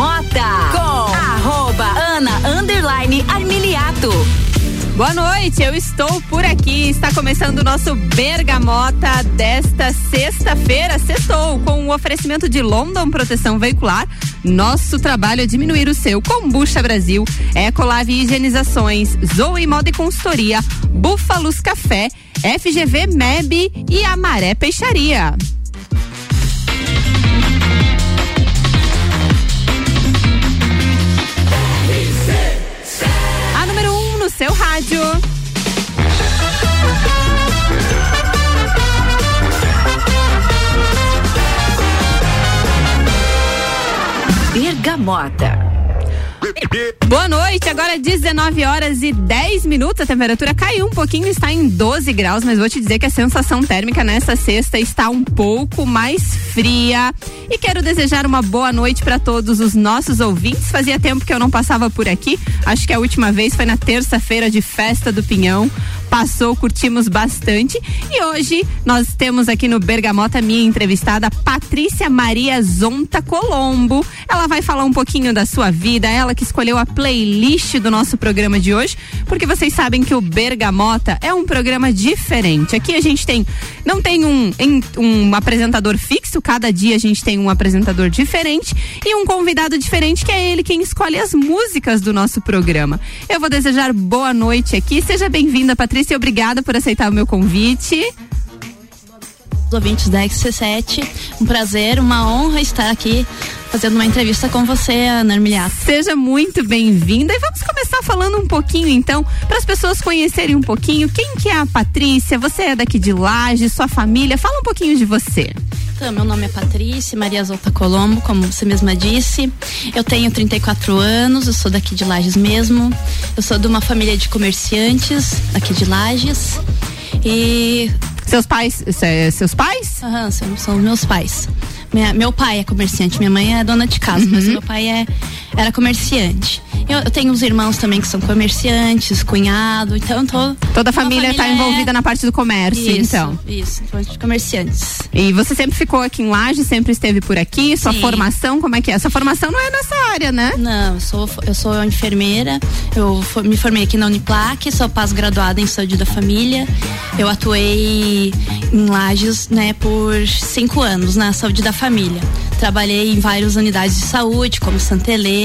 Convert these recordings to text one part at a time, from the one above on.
Bergamota com arroba Ana Underline Armiliato. Boa noite, eu estou por aqui. Está começando o nosso Bergamota desta sexta-feira. Sextou com o oferecimento de London Proteção Veicular. Nosso trabalho é diminuir o seu. Combucha Brasil, Ecolave Higienizações, Zoe Moda e Consultoria, Búfalos Café, FGV MEB e Amaré Peixaria. Rádio. Bergamota. Boa noite, agora 19 horas e 10 minutos. A temperatura caiu um pouquinho, está em 12 graus, mas vou te dizer que a sensação térmica nessa sexta está um pouco mais fria. E quero desejar uma boa noite para todos os nossos ouvintes. Fazia tempo que eu não passava por aqui. Acho que a última vez foi na terça-feira de festa do Pinhão passou, curtimos bastante. E hoje nós temos aqui no Bergamota minha entrevistada Patrícia Maria Zonta Colombo. Ela vai falar um pouquinho da sua vida, ela que escolheu a playlist do nosso programa de hoje, porque vocês sabem que o Bergamota é um programa diferente. Aqui a gente tem não tem um, um apresentador fixo, cada dia a gente tem um apresentador diferente e um convidado diferente que é ele quem escolhe as músicas do nosso programa. Eu vou desejar boa noite aqui. Seja bem-vinda, Patrícia. Patrícia, obrigada por aceitar o meu convite. Os ouvintes da XC7, um prazer, uma honra estar aqui fazendo uma entrevista com você, Ana Armilhato. Seja muito bem-vinda e vamos começar falando um pouquinho então, para as pessoas conhecerem um pouquinho quem que é a Patrícia, você é daqui de Laje, sua família, fala um pouquinho de você. Então, meu nome é Patrícia Maria Zolta Colombo, como você mesma disse. Eu tenho 34 anos, eu sou daqui de Lages mesmo. Eu sou de uma família de comerciantes aqui de Lages. E. Seus pais. Seus pais? Aham, são, são meus pais. Minha, meu pai é comerciante, minha mãe é dona de casa, uhum. mas meu pai é, era comerciante. Eu, eu, tenho uns irmãos também que são comerciantes, cunhado, então tô. Toda a família está envolvida é... na parte do comércio, isso, então. Isso, de comerciantes. E você sempre ficou aqui em Laje, sempre esteve por aqui? Sua Sim. formação, como é que é? Sua formação não é nessa área, né? Não, eu sou, eu sou enfermeira, eu for, me formei aqui na Uniplac, sou pós-graduada em saúde da família. Eu atuei em Lages, né, por cinco anos na saúde da família. Trabalhei em várias unidades de saúde, como Santa Helena,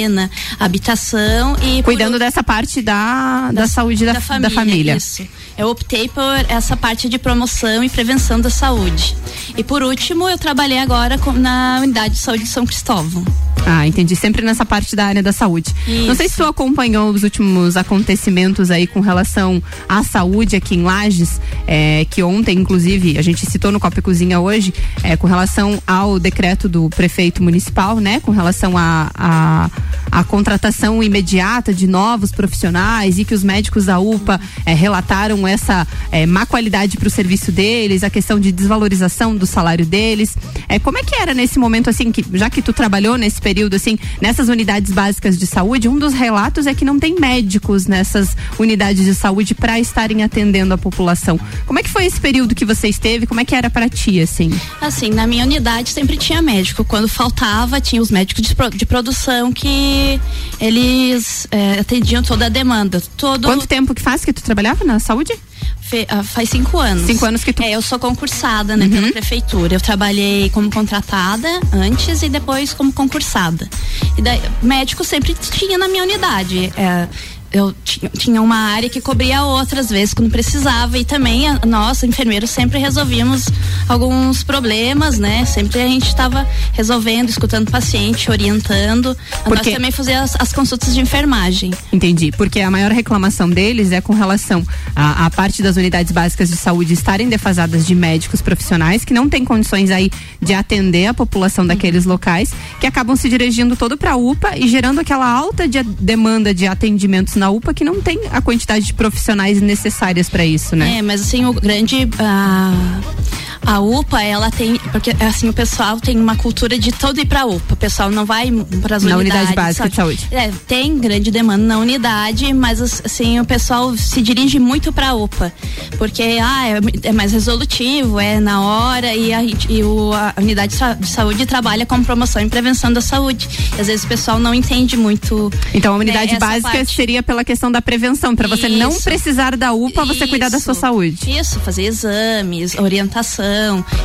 habitação e. Cuidando por... dessa parte da, da, da saúde da, da, família, da família. Isso. Eu optei por essa parte de promoção e prevenção da saúde. E por último, eu trabalhei agora com, na unidade de saúde de São Cristóvão. Ah, entendi. Sempre nessa parte da área da saúde. Isso. Não sei se tu acompanhou os últimos acontecimentos aí com relação à saúde aqui em Lages, é, que ontem, inclusive, a gente citou no Copa e Cozinha hoje, é, com relação ao decreto do prefeito municipal, né? Com relação a, a, a contratação imediata de novos profissionais e que os médicos da UPA é, relataram essa é, má qualidade para o serviço deles, a questão de desvalorização do salário deles. É, como é que era nesse momento, assim, que já que tu trabalhou nesse período, assim, nessas unidades básicas de saúde, um dos relatos é que não tem médicos nessas unidades de saúde para estarem atendendo a população. Como é que foi esse período que você esteve? Como é que era para ti, assim? Assim, na minha unidade sempre tinha médico. Quando faltava, tinha os médicos de, de produção que eles é, atendiam toda a demanda. Todo... Quanto tempo que faz que tu trabalhava na saúde? Fe, uh, faz cinco anos. Cinco anos que tu. É, eu sou concursada, né, uhum. pela prefeitura. Eu trabalhei como contratada antes e depois como concursada. E daí, médico sempre tinha na minha unidade. É, eu tinha uma área que cobria outras vezes quando precisava e também a, nós enfermeiros sempre resolvíamos alguns problemas, né? Sempre a gente estava resolvendo, escutando o paciente, orientando. Porque... Nós também fazia as, as, consultas de enfermagem. Entendi, porque a maior reclamação deles é com relação à, parte das unidades básicas de saúde estarem defasadas de médicos profissionais que não têm condições aí de atender a população daqueles uhum. locais, que acabam se dirigindo todo para a UPA e gerando aquela alta de demanda de atendimentos na na UPA que não tem a quantidade de profissionais necessárias para isso, né? É, mas assim, o grande. Uh A UPA, ela tem, porque assim, o pessoal tem uma cultura de todo ir pra UPA. O pessoal não vai para as unidades. Na unidade básica de saúde. É, tem grande demanda na unidade, mas assim, o pessoal se dirige muito pra UPA. Porque, ah, é, é mais resolutivo, é na hora e a, e o, a unidade de saúde trabalha com promoção e prevenção da saúde. E, às vezes o pessoal não entende muito. Então a unidade né, básica parte. seria pela questão da prevenção, para você não precisar da UPA, você Isso. cuidar da sua saúde. Isso, fazer exames, orientação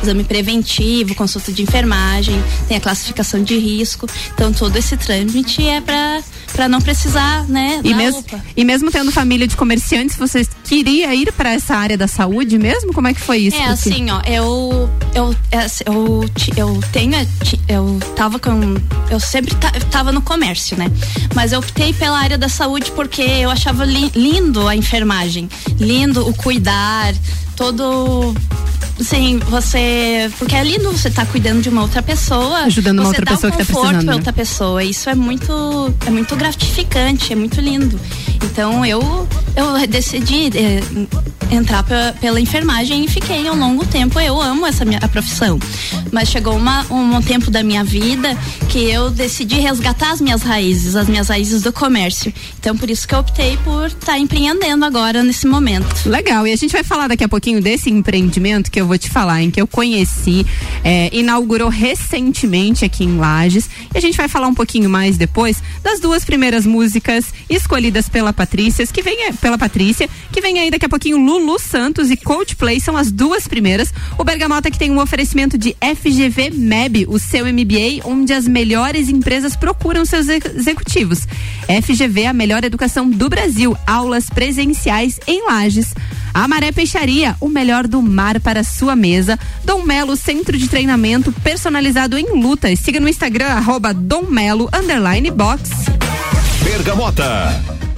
exame preventivo, consulta de enfermagem, tem a classificação de risco. Então todo esse trâmite é para para não precisar, né? E mesmo, e mesmo tendo família de comerciantes, você queria ir para essa área da saúde mesmo? Como é que foi isso? É assim, ó, eu eu é, eu, eu tenho eu tava com eu sempre tava no comércio, né? Mas eu optei pela área da saúde porque eu achava li, lindo a enfermagem, lindo o cuidar, todo Sim, você. Porque é lindo você estar tá cuidando de uma outra pessoa. Ajudando uma outra pessoa um que está precisando. Né? outra pessoa. Isso é muito, é muito gratificante, é muito lindo. Então eu, eu decidi é, entrar pra, pela enfermagem e fiquei um longo tempo. Eu amo essa minha a profissão. Mas chegou uma, um tempo da minha vida que eu decidi resgatar as minhas raízes, as minhas raízes do comércio. Então por isso que eu optei por estar tá empreendendo agora nesse momento. Legal. E a gente vai falar daqui a pouquinho desse empreendimento que eu vou te falar, em que eu conheci, é, inaugurou recentemente aqui em Lages. E a gente vai falar um pouquinho mais depois das duas primeiras músicas escolhidas pela Patrícia, que vem pela Patrícia, que vem aí daqui a pouquinho Lulu Santos e Coldplay são as duas primeiras. O Bergamota que tem um oferecimento de FGV MEB, o seu MBA, onde as melhores empresas procuram seus executivos. FGV, a melhor educação do Brasil, aulas presenciais em Lages. A Maré Peixaria, o melhor do mar para sua mesa. Dom Melo, centro de treinamento personalizado em lutas. Siga no Instagram, arroba Dom Melo, underline box. Bergamota.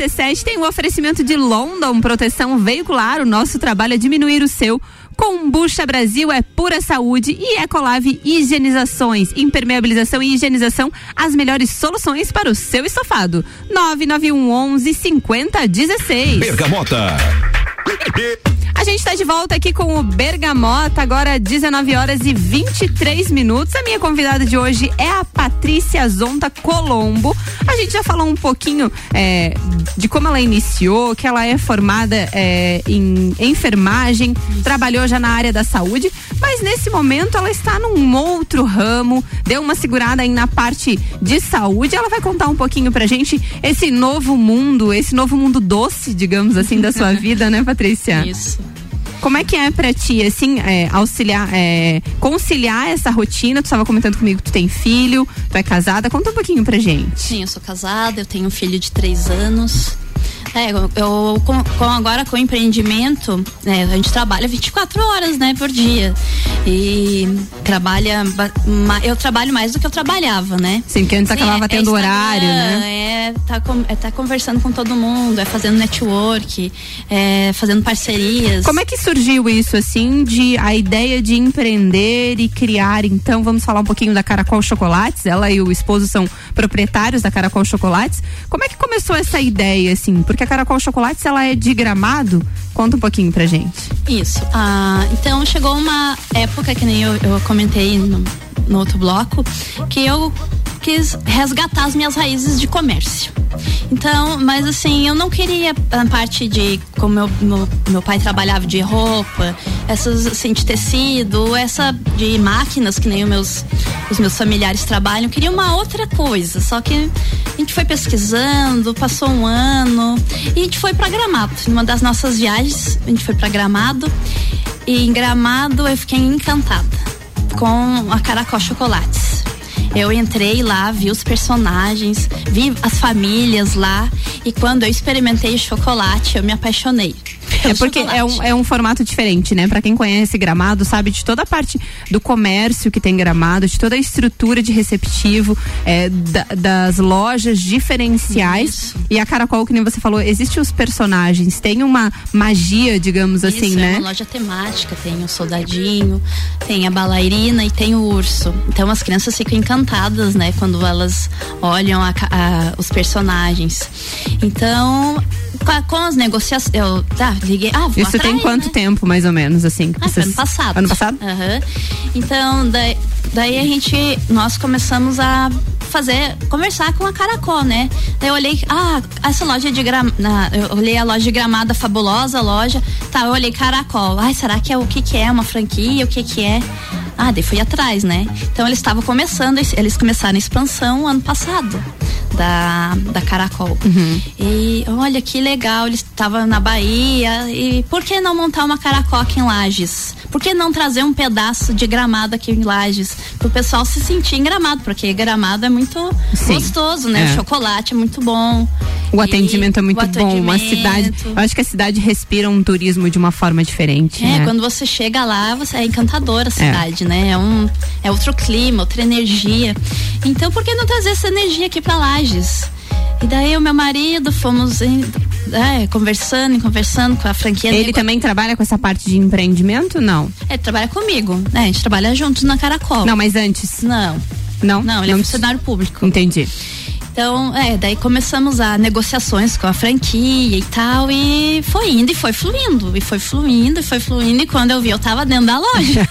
RC7 tem o um oferecimento de London Proteção Veicular. O nosso trabalho é diminuir o seu. Combucha Brasil é pura saúde e Ecolave Higienizações, impermeabilização e higienização, as melhores soluções para o seu estofado. 991 11 50 16. Bergamota. A gente está de volta aqui com o Bergamota, agora 19 horas e 23 minutos. A minha convidada de hoje é a Patrícia Zonta Colombo. A gente já falou um pouquinho é, de como ela iniciou, que ela é formada é, em enfermagem, trabalhou já na área da saúde, mas nesse momento ela está num outro ramo, deu uma segurada aí na parte de saúde. Ela vai contar um pouquinho pra gente esse novo mundo, esse novo mundo doce, digamos assim, da sua vida, né, Patrícia? Isso. Como é que é pra ti, assim, é, auxiliar, é, conciliar essa rotina? Tu estava comentando comigo que tu tem filho, tu é casada. Conta um pouquinho pra gente. Sim, eu sou casada, eu tenho um filho de três anos. É, eu, eu com, com, agora com o empreendimento, é, a gente trabalha 24 horas, né, por dia. E trabalha, eu trabalho mais do que eu trabalhava, né? Sim, que antes Sim, acabava é, tendo horário, né? É tá, com, é tá conversando com todo mundo, é fazendo network, é fazendo parcerias. Como é que surgiu isso, assim, de a ideia de empreender e criar, então, vamos falar um pouquinho da Caracol Chocolates, ela e o esposo são proprietários da Caracol Chocolates. Como é que começou essa ideia, assim? Porque a Caracol Chocolates, ela é de gramado? Conta um pouquinho pra gente. Isso. Ah, então chegou uma época que nem eu, eu comentei no, no outro bloco, que eu quis resgatar as minhas raízes de comércio. Então, mas assim, eu não queria a parte de como meu, meu, meu pai trabalhava de roupa, essas assim, de tecido, essa de máquinas que nem os meus, os meus familiares trabalham. Eu queria uma outra coisa. Só que a gente foi pesquisando, passou um ano e a gente foi para Gramado. Numa das nossas viagens, a gente foi para Gramado. E em Gramado eu fiquei encantada com a Caracol Chocolates. Eu entrei lá, vi os personagens, vi as famílias lá e quando eu experimentei o chocolate, eu me apaixonei. É porque é um, é um formato diferente, né? Para quem conhece Gramado, sabe de toda a parte do comércio que tem Gramado, de toda a estrutura de receptivo, é, da, das lojas diferenciais. Isso. E a Caracol, que nem você falou, existem os personagens, tem uma magia, digamos Isso, assim, é né? É uma loja temática, tem o soldadinho, tem a balairina e tem o urso. Então as crianças ficam encantadas, né? Quando elas olham a, a, os personagens. Então, com, as negociações. Eu tá, liguei. Ah, vou Isso atrair, tem quanto né? tempo, mais ou menos, assim? Ah, vocês... ano passado. Ano passado? Uhum. Então, daí, daí a gente. Nós começamos a fazer, conversar com a Caracol, né? Daí eu olhei, ah, essa loja de gramada, eu olhei a loja de gramada fabulosa loja, tá, eu olhei Caracol, ai, será que é o que que é, uma franquia, o que que é? Ah, daí fui atrás, né? Então eles estavam começando, eles começaram a expansão ano passado da, da Caracol. Uhum. E olha que legal, eles estavam na Bahia. E por que não montar uma Caracol aqui em Lages? Por que não trazer um pedaço de gramado aqui em Lages? Para o pessoal se sentir em gramado, porque gramado é muito Sim. gostoso, né? É. O chocolate é muito bom. O atendimento é muito atendimento. bom. A cidade, eu acho que a cidade respira um turismo de uma forma diferente. É, né? quando você chega lá, você é encantadora a cidade, é. né? É, um, é outro clima, outra energia. Então, por que não trazer essa energia aqui para Lages? E daí o meu marido fomos em, é, conversando e conversando com a franquia. Ele também trabalha com essa parte de empreendimento? Não. Ele trabalha comigo. Né? A gente trabalha juntos na Caracol. Não, mas antes? Não. Não? Não, ele é não. é funcionário público. Entendi. Então, é, daí começamos a negociações com a franquia e tal, e foi indo e foi fluindo, e foi fluindo, e foi fluindo, e quando eu vi, eu tava dentro da loja.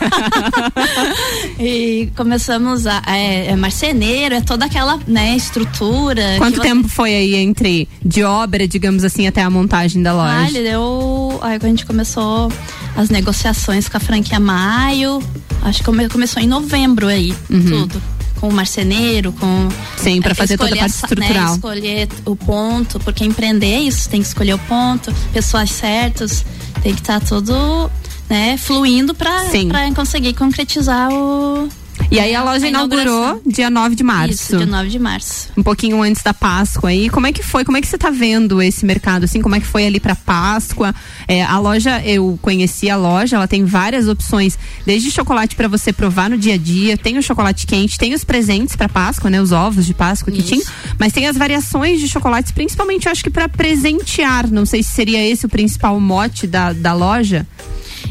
e começamos a. É, é, marceneiro, é toda aquela, né, estrutura. Quanto você... tempo foi aí entre de obra, digamos assim, até a montagem da loja? Ah, ele deu. Aí a gente começou as negociações com a franquia maio, acho que começou em novembro aí, uhum. tudo com o marceneiro, com. Sim, para é, fazer toda a parte estrutural. Né, escolher o ponto, porque empreender é isso, tem que escolher o ponto, pessoas certas, tem que estar tá tudo né, fluindo para conseguir concretizar o, e aí a loja a inaugurou dia 9 de março. Isso, dia 9 de março. Um pouquinho antes da Páscoa aí. Como é que foi? Como é que você está vendo esse mercado assim? Como é que foi ali para Páscoa? É, a loja, eu conheci a loja, ela tem várias opções, desde chocolate para você provar no dia a dia, tem o chocolate quente, tem os presentes para Páscoa, né, os ovos de Páscoa que Isso. tinha, mas tem as variações de chocolates, principalmente eu acho que para presentear. Não sei se seria esse o principal mote da, da loja.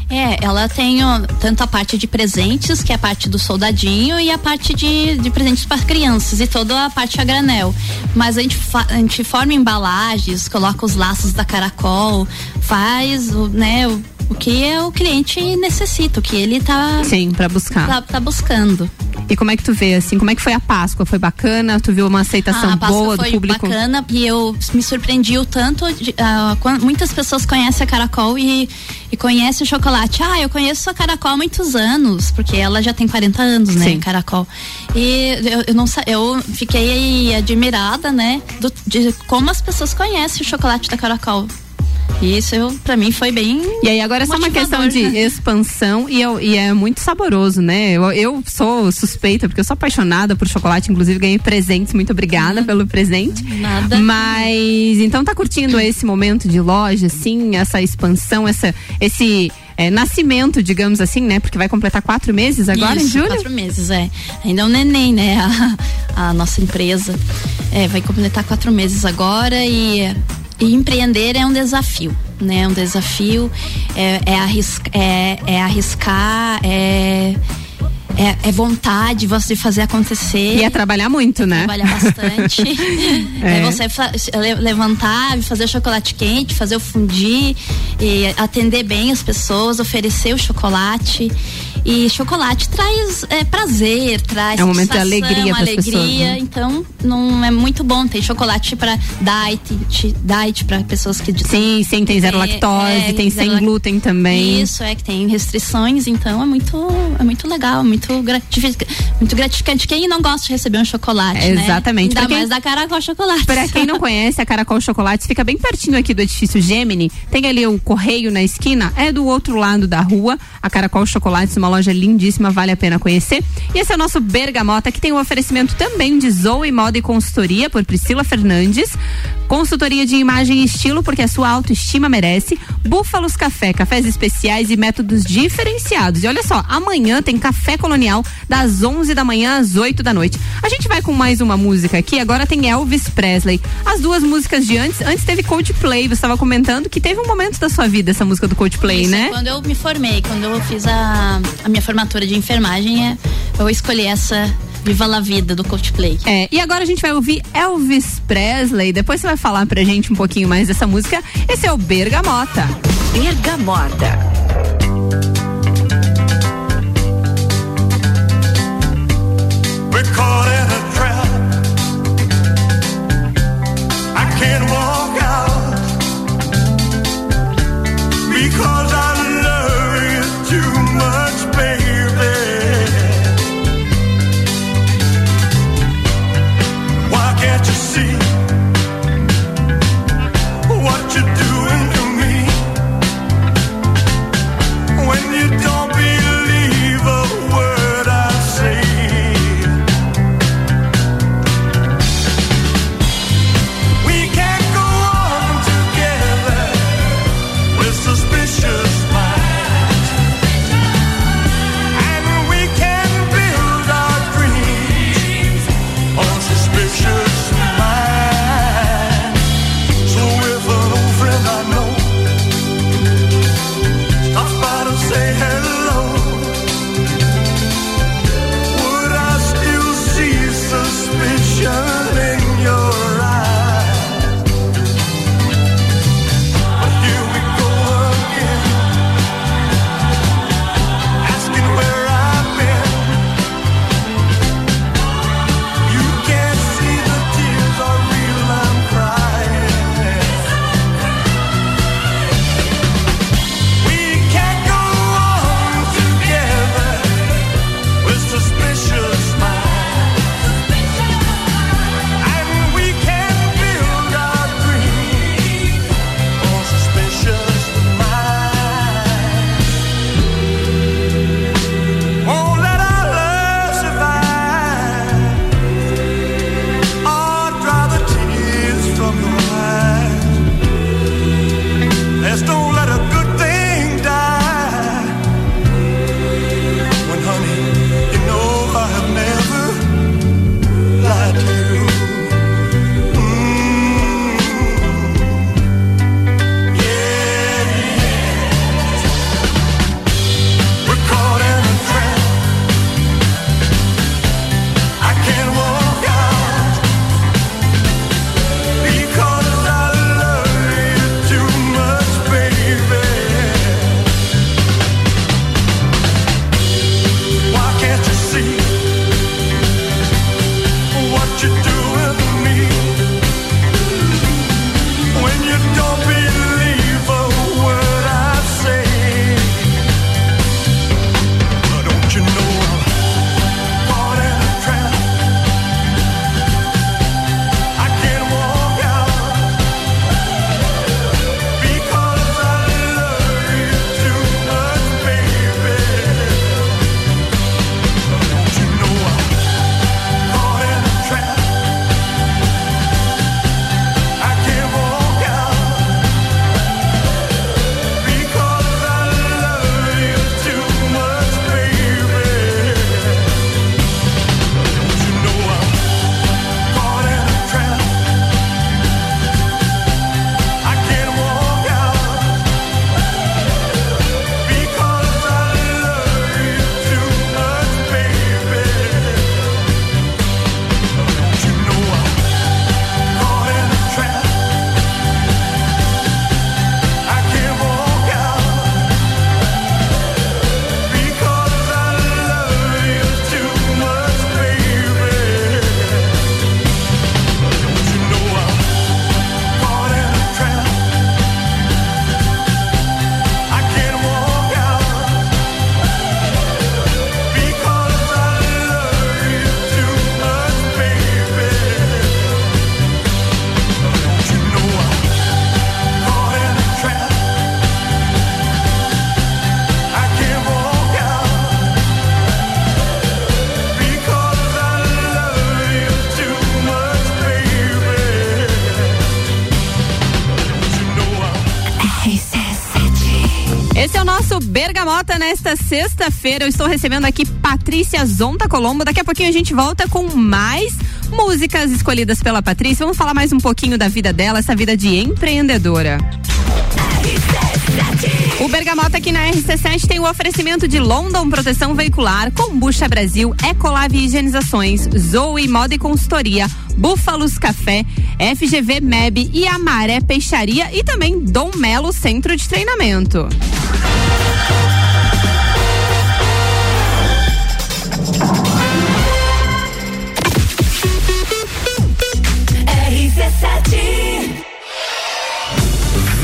É, ela tem ó, tanto a parte de presentes, que é a parte do soldadinho, e a parte de, de presentes para crianças, e toda a parte a granel. Mas a gente, a gente forma embalagens, coloca os laços da caracol, faz né, o, o que o cliente necessita, o que ele tá. Sim, para buscar. Tá, tá, buscando. E como é que tu vê, assim, como é que foi a Páscoa? Foi bacana? Tu viu uma aceitação ah, boa do público? Foi bacana e eu me surpreendi o tanto, de, uh, muitas pessoas conhecem a Caracol e, e conhecem o chocolate. Ah, eu conheço a Caracol há muitos anos, porque ela já tem 40 anos, né, Sim. Caracol. E eu, eu, não eu fiquei admirada, né, do, de como as pessoas conhecem o chocolate da Caracol. Isso para mim foi bem. E aí agora é só uma questão de né? expansão e, eu, e é muito saboroso, né? Eu, eu sou suspeita porque eu sou apaixonada por chocolate, inclusive ganhei presentes. Muito obrigada uhum. pelo presente. Nada. Mas então tá curtindo esse momento de loja, assim, essa expansão, essa, esse é, nascimento, digamos assim, né? Porque vai completar quatro meses agora Isso, em julho? Quatro meses, é. Ainda é um neném, né? A, a nossa empresa é, vai completar quatro meses agora e e empreender é um desafio, né? Um desafio, é, é, arrisca, é, é arriscar, é, é, é, vontade você fazer acontecer. E é trabalhar muito, né? Trabalhar bastante. é. é. você levantar, fazer chocolate quente, fazer o fundir, atender bem as pessoas, oferecer o chocolate. E chocolate traz é, prazer, traz é um momento de alegria, alegria. Pessoas, né? Então, não é muito bom. Tem chocolate para diet, diet para pessoas que sim, sim, tem zero é, lactose, é, tem sem glúten também. Isso é que tem restrições. Então, é muito, é muito legal, muito gratificante, muito gratificante. Quem não gosta de receber um chocolate, é, Exatamente. Né? Ainda quem, mais da Caracol Chocolate. Para quem não conhece, a Caracol Chocolate fica bem pertinho aqui do edifício Gemini. Tem ali o correio na esquina, é do outro lado da rua. A Caracol Chocolate, uma loja lindíssima, vale a pena conhecer. E esse é o nosso Bergamota, que tem um oferecimento também de Zoe Moda e Consultoria por Priscila Fernandes. Consultoria de imagem e estilo, porque a sua autoestima merece. Búfalos Café, cafés especiais e métodos diferenciados. E olha só, amanhã tem café colonial das 11 da manhã às 8 da noite. A gente vai com mais uma música aqui. Agora tem Elvis Presley. As duas músicas de antes, antes teve Coldplay. Você estava comentando que teve um momento da sua vida essa música do Coldplay, Isso, né? Quando eu me formei, quando eu fiz a, a minha formatura de enfermagem, é, eu escolhi essa Viva la Vida do Coldplay. É, e agora a gente vai ouvir Elvis Presley. Depois você vai falar pra gente um pouquinho mais dessa música. Esse é o Bergamota. Bergamota. Bergamota nesta sexta-feira. Eu estou recebendo aqui Patrícia Zonta Colombo. Daqui a pouquinho a gente volta com mais músicas escolhidas pela Patrícia. Vamos falar mais um pouquinho da vida dela, essa vida de empreendedora. O Bergamota aqui na RC7 tem o oferecimento de London Proteção Veicular, Combucha Brasil, Ecolave Higienizações, Zoe Moda e Consultoria, Búfalos Café, FGV MEB e Amaré Peixaria e também Dom Melo Centro de Treinamento.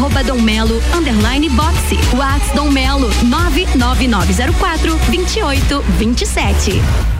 arroba Dom Melo, underline boxe. Whats Dom Melo Melo 99904 2827.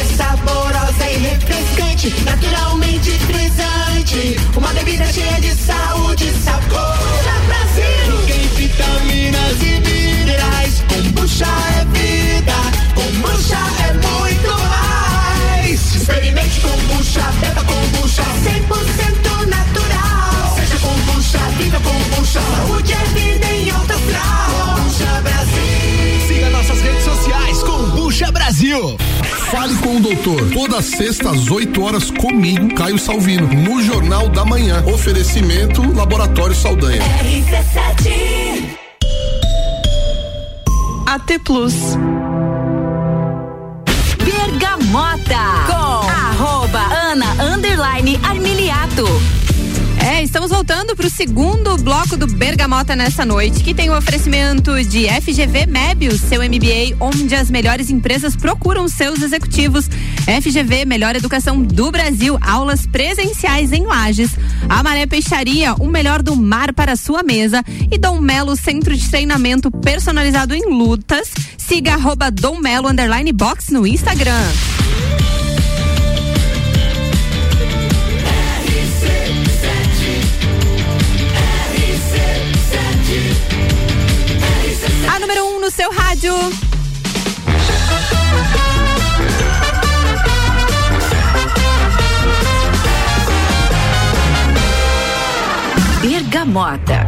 é saborosa e refrescante, naturalmente frisante. Uma bebida cheia de saúde, sabor Brasil. Tem vitaminas e minerais. Kombucha é vida, kombucha é muito mais. Experimente kombucha, beba kombucha, 100% natural. Seja kombucha, viva kombucha, saúde é vida em alta astral. Kombucha Brasil. Fale com o doutor. Toda sexta às 8 horas comigo, Caio Salvino, no Jornal da Manhã. Oferecimento Laboratório Saldanha. RC7 AT Plus. Bergamota com arroba Ana underline. Estamos voltando para o segundo bloco do Bergamota nessa noite, que tem o oferecimento de FGV MEB, o seu MBA, onde as melhores empresas procuram seus executivos. FGV, melhor educação do Brasil, aulas presenciais em Lages. Amaré Peixaria, o melhor do mar para sua mesa. E Dom Melo, centro de treinamento personalizado em lutas. Siga arroba Dom Melo, box no Instagram. Número 1 um no seu rádio. Bergamota.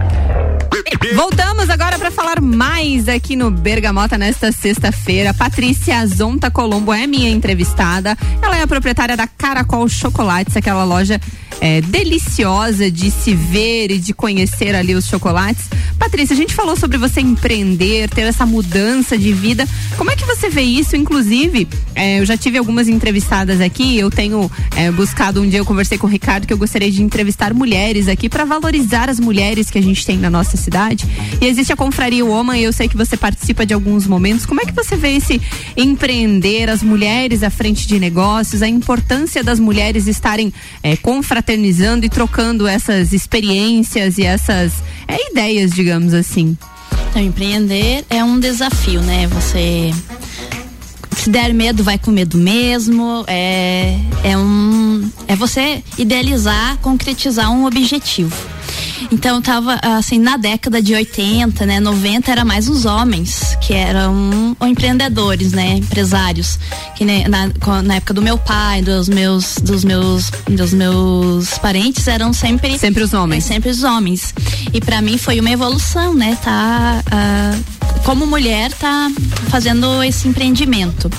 Voltamos agora para falar mais aqui no Bergamota nesta sexta-feira. Patrícia Zonta Colombo é minha entrevistada. Ela é a proprietária da Caracol Chocolates, aquela loja é, deliciosa de se ver e de conhecer ali os chocolates. Patrícia, a gente falou sobre você empreender, ter essa mudança de vida. Como é que você vê isso? Inclusive, é, eu já tive algumas entrevistadas aqui. Eu tenho é, buscado um dia, eu conversei com o Ricardo que eu gostaria de entrevistar mulheres aqui para valorizar as mulheres que a gente tem na nossa cidade. E existe a Confraria Woman, eu sei que você participa de alguns momentos. Como é que você vê esse empreender, as mulheres à frente de negócios, a importância das mulheres estarem é, e trocando essas experiências e essas é, ideias, digamos assim? Então, empreender é um desafio, né? Você se der medo, vai com medo mesmo. É, é um. É você idealizar, concretizar um objetivo. Então tava assim, na década de 80, né, 90 era mais os homens que eram empreendedores, né, empresários, que né, na, na época do meu pai, dos meus dos meus dos meus parentes eram sempre sempre os homens. É, sempre os homens. E para mim foi uma evolução, né, tá uh, como mulher tá fazendo esse empreendimento.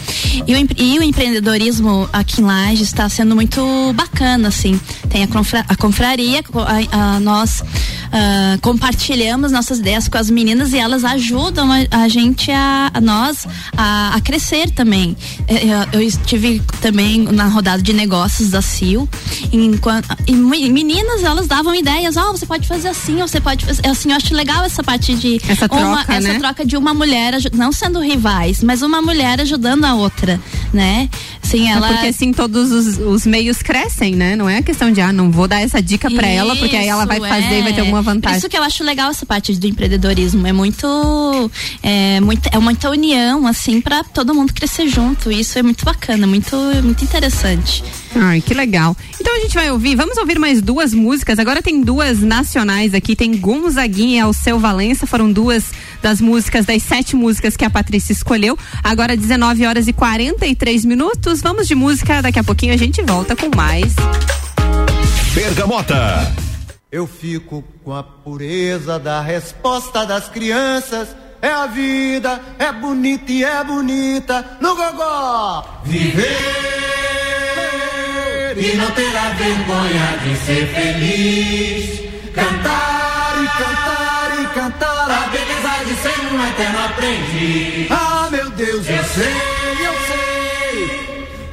E o, e o empreendedorismo aqui em Lages está sendo muito bacana, assim. Tem a, confra, a confraria, a, a nós uh, compartilhamos nossas ideias com as meninas e elas ajudam a, a gente a, a nós a, a, crescer também. É, eu, eu, estive também na rodada de negócios da CIL enquanto, e meninas elas davam ideias, ó, oh, você pode fazer assim, você pode fazer assim, eu acho legal essa parte de essa troca, uma, né? essa troca de uma mulher não sendo rivais, mas uma mulher ajudando a outra, né? Sim, ela é porque assim todos os, os, meios crescem, né? Não é a questão de ah, não vou dar essa dica para ela porque aí ela vai fazer é. e vai ter alguma uma vantagem. Isso que eu acho legal essa parte do empreendedorismo. É muito. É, muito, é muita união, assim, para todo mundo crescer junto. Isso é muito bacana, muito, muito interessante. Ai, que legal. Então a gente vai ouvir, vamos ouvir mais duas músicas. Agora tem duas nacionais aqui, tem Gonzaguinha e Alceu Valença, foram duas das músicas, das sete músicas que a Patrícia escolheu. Agora 19 horas e 43 minutos. Vamos de música, daqui a pouquinho a gente volta com mais. Bergamota. Eu fico com a pureza da resposta das crianças. É a vida, é bonita e é bonita no gogó. Viver e não ter a vergonha de ser feliz. Cantar e cantar e cantar a beleza de ser um eterno aprendiz. Ah, meu Deus, eu, eu sei, eu sei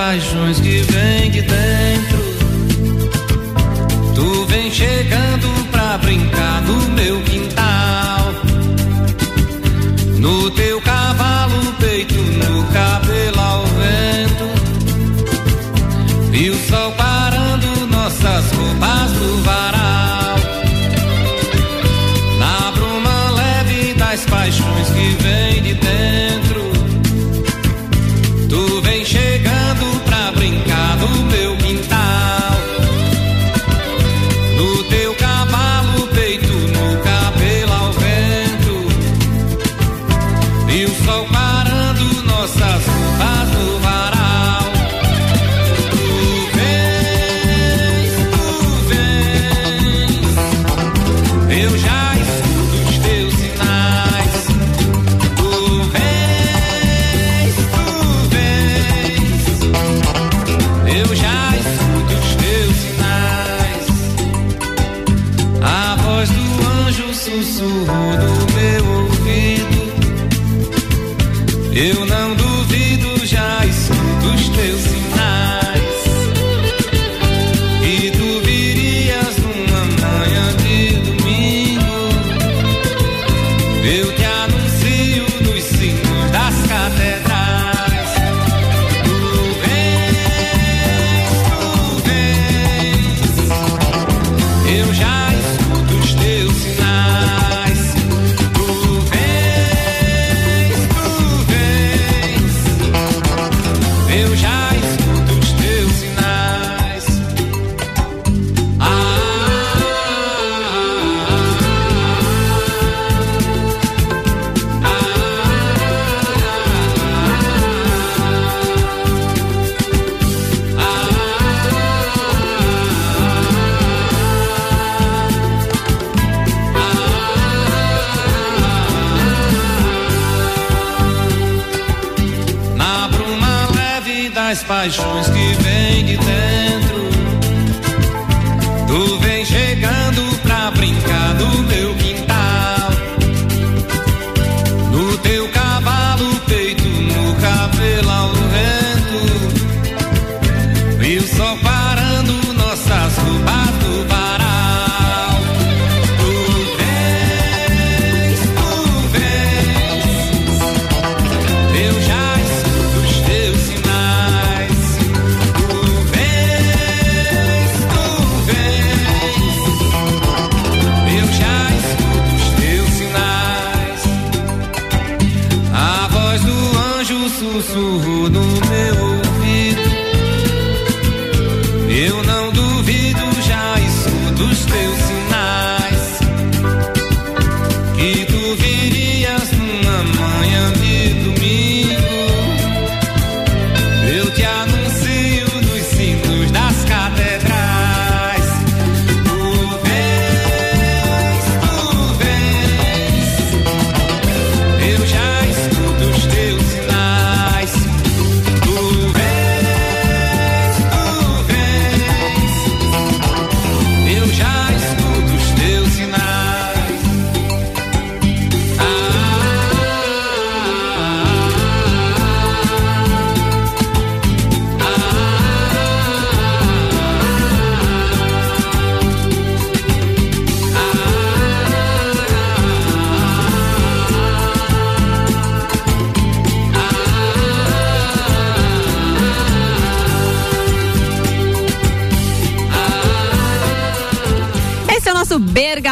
paixões que vem, que tem.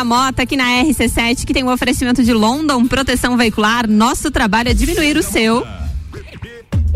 Mota aqui na RC7, que tem um oferecimento de London Proteção Veicular. Nosso trabalho é diminuir o seu.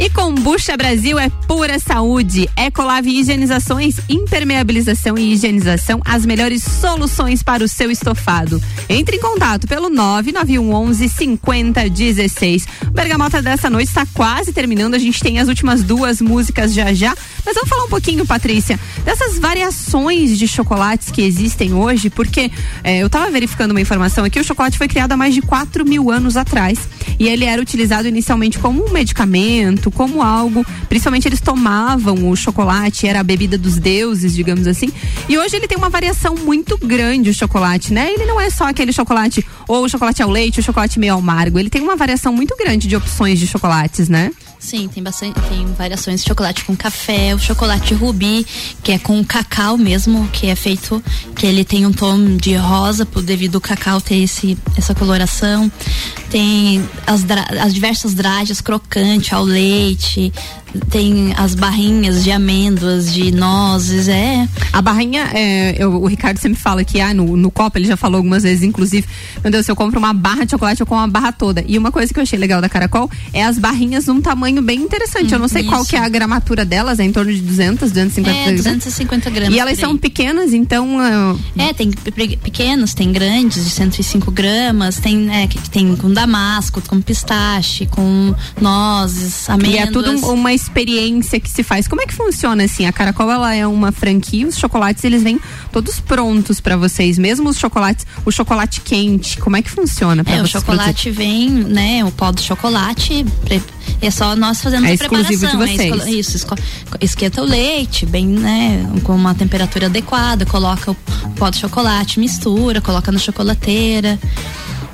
E Combucha Brasil é pura saúde. Ecolave Higienizações, impermeabilização e higienização, as melhores soluções para o seu estofado. Entre em contato pelo 99111 5016. O Bergamota dessa noite está quase terminando. A gente tem as últimas duas músicas já já. Mas vamos falar um pouquinho, Patrícia, dessas variações de chocolates que existem hoje, porque é, eu estava verificando uma informação aqui, o chocolate foi criado há mais de 4 mil anos atrás. E ele era utilizado inicialmente como um medicamento, como algo. Principalmente eles tomavam o chocolate, era a bebida dos deuses, digamos assim. E hoje ele tem uma variação muito grande, o chocolate, né? Ele não é só aquele chocolate, ou o chocolate ao leite, o chocolate meio amargo. Ele tem uma variação muito grande de opções de chocolates, né? Sim, tem bastante, tem variações de chocolate com café, o chocolate rubi, que é com cacau mesmo, que é feito, que ele tem um tom de rosa, por devido ao cacau ter esse, essa coloração. Tem as, as diversas dragas crocante ao leite, tem as barrinhas de amêndoas, de nozes, é. A barrinha, é, eu, o Ricardo sempre fala que ah, no, no copo, ele já falou algumas vezes, inclusive, meu Deus, se eu compro uma barra de chocolate, eu como uma barra toda. E uma coisa que eu achei legal da Caracol é as barrinhas num tamanho bem interessante. Hum, eu não sei isso. qual que é a gramatura delas, é em torno de 200, 250 é, 250 gramas. E elas são pequenas, então. Uh... É, tem pequenos, tem grandes, de 105 gramas, tem, é, tem com damasco, com pistache, com nozes, amêndoas. E é tudo uma experiência que se faz. Como é que funciona assim? A Caracol ela é uma franquia, os chocolates eles vêm todos prontos para vocês, mesmo os chocolates, o chocolate quente, como é que funciona para é, vocês? O chocolate produzir? vem, né, o pó do chocolate, é só nós fazendo é a preparação. De vocês. É isso, esquenta o leite, bem, né, com uma temperatura adequada, coloca o pó do chocolate, mistura, coloca na chocolateira.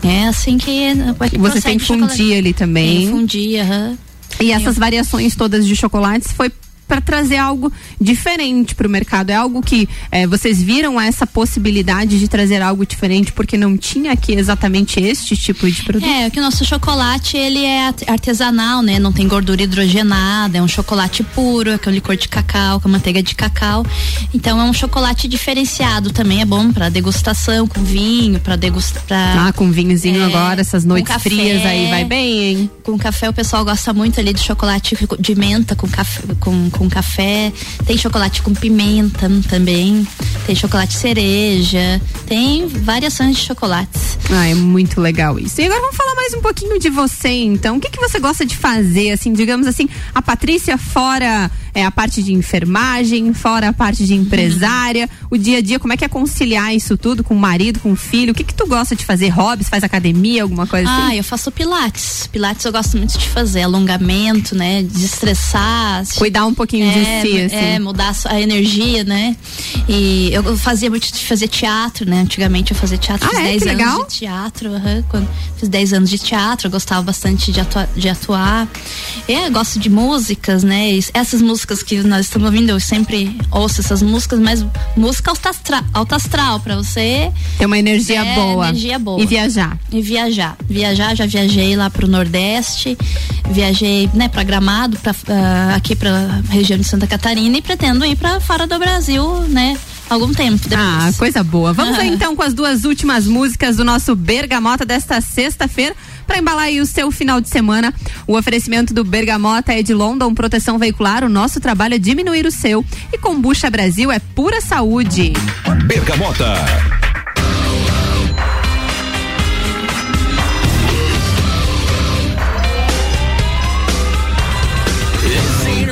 É assim que. É você tem fundir ali também. Tem fundir, aham. E essas variações todas de chocolates foi para trazer algo diferente para o mercado. É algo que é, vocês viram essa possibilidade de trazer algo diferente porque não tinha aqui exatamente este tipo de produto? É, que o nosso chocolate ele é artesanal, né? Não tem gordura hidrogenada, é um chocolate puro, é com licor de cacau, com manteiga de cacau. Então é um chocolate diferenciado também, é bom para degustação com vinho, para degustar. Ah, com vinhozinho é, agora, essas noites frias aí vai bem, hein? Com café o pessoal gosta muito ali de chocolate de menta com café com com café, tem chocolate com pimenta também, tem chocolate cereja, tem variações de chocolates. Ah, é muito legal isso. E agora vamos falar mais um pouquinho de você, então. O que, que você gosta de fazer, assim, digamos assim, a Patrícia fora é, a parte de enfermagem, fora a parte de empresária, o dia a dia, como é que é conciliar isso tudo com o marido, com o filho? O que que tu gosta de fazer? Hobbies? Faz academia, alguma coisa ah, assim? Ah, eu faço pilates. Pilates eu gosto muito de fazer, alongamento, né? Destressar. Cuidar um pouquinho é, de si, assim. É, mudar a energia, né? E eu fazia muito de fazer teatro, né? Antigamente eu fazia teatro, ah, é? 10 anos legal? Teatro, uhum, quando fiz 10 anos de teatro, eu gostava bastante de, atua, de atuar. É, gosto de músicas, né? Essas músicas que nós estamos ouvindo, eu sempre ouço essas músicas, mas música alta astral, alta astral pra você. Ter uma energia é, boa. Energia boa. E viajar. E viajar. Viajar, já viajei lá pro Nordeste, viajei, né, pra Gramado, pra, uh, aqui pra região de Santa Catarina e pretendo ir pra fora do Brasil, né? Algum tempo depois. Ah, coisa boa. Vamos aí, então com as duas últimas músicas do nosso Bergamota desta sexta-feira para embalar aí o seu final de semana. O oferecimento do Bergamota é de London Proteção Veicular. O nosso trabalho é diminuir o seu. E Combucha Brasil é pura saúde. Bergamota.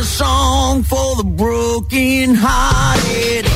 song for the broken hearted.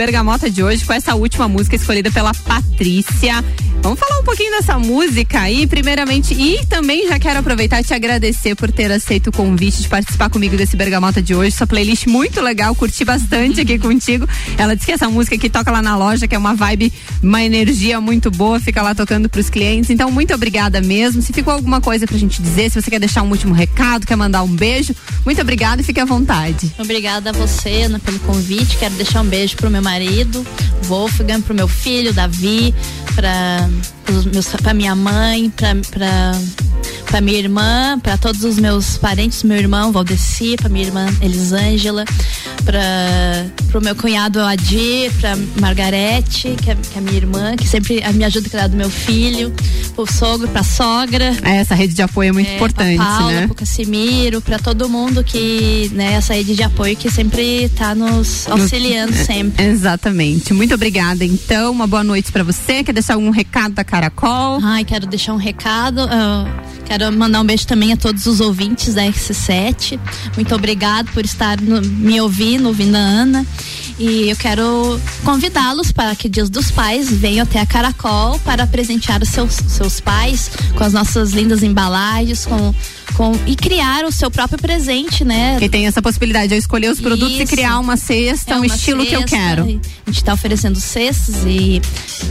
Bergamota de hoje com essa última música escolhida pela Patrícia. Vamos falar um pouquinho dessa música aí, primeiramente. E também já quero aproveitar e te agradecer por ter aceito o convite de participar comigo desse Bergamota de hoje. Sua playlist muito legal, curti bastante aqui contigo. Ela disse que essa música que toca lá na loja, que é uma vibe, uma energia muito boa, fica lá tocando pros clientes. Então, muito obrigada mesmo. Se ficou alguma coisa pra gente dizer, se você quer deixar um último recado, quer mandar um beijo, muito obrigada e fique à vontade. Obrigada a você, Ana, pelo convite. Quero deixar um beijo pro meu marido, Wolfgang, pro meu filho, Davi, pra, FM. Pra minha mãe, pra minha irmã, pra todos os meus parentes, meu irmão Valdeci, pra minha irmã Elisângela, pra, pro meu cunhado Adir, pra Margarete, que é, que é minha irmã, que sempre me ajuda a cuidar do meu filho, pro sogro, pra sogra. É, essa rede de apoio é muito É, importante, pra Paula, né? pro Casimiro, pra todo mundo que, né, essa rede de apoio que sempre tá nos auxiliando sempre. Exatamente. Muito obrigada. Então, uma boa noite pra você. Quer deixar algum recado da Caracol? Ai, quero deixar um recado. ah, quero mandar um beijo também a todos os ouvintes da RC7. Muito obrigado por estar no- me ouvindo, ouvindo a Ana. E eu quero convidá-los para que Dias dos Pais venham até a Caracol para presentear os seus, seus pais com as nossas lindas embalagens, com, com e criar o seu próprio presente, né? Que tem essa possibilidade de eu escolher os produtos e Isso. criar uma cesta, É um uma estilo que eu cesta, quero. A gente tá oferecendo cestas e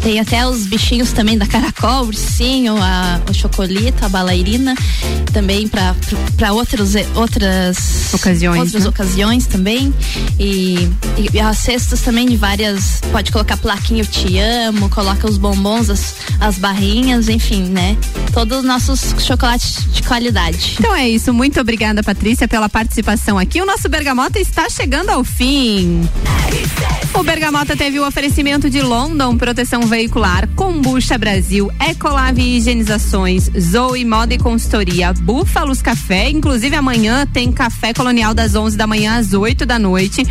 tem até os bichinhos também da Caracol, o ursinho, a, o chocolito, a balairina, também para para outros outras Ocasiões, outras né? ocasiões também. E, e, e as cestas também de várias, pode colocar plaquinha eu te amo, coloca os bombons, as, as barrinhas, enfim, né? Todos os nossos chocolates de qualidade. Então é isso. Muito obrigada, Patrícia, pela participação aqui. O nosso Bergamota está chegando ao fim. O Bergamota teve o oferecimento de London Proteção Veicular, Combucha Brasil, Ecolave Higienizações, Zoe Moda e Consultoria, Búfalos Café. Inclusive amanhã tem café colonial das 11 da manhã às 8 da noite.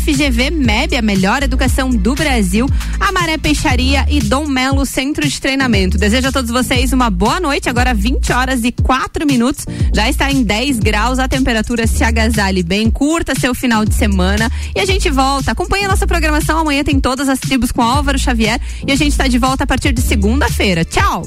FGV MEB, a melhor educação do Brasil. Amaré Peixaria e Dom Melo Centro de Treinamento. Desejo a todos vocês uma boa noite. Agora 20 horas e 4 minutos. Já está em 10 graus. A temperatura se agasalhe bem. Curta seu final de semana. E a gente volta. Acompanhe a nossa programação. Amanhã tem todas as tribos com Álvaro Xavier. E a gente está de volta a partir de segunda-feira. Tchau!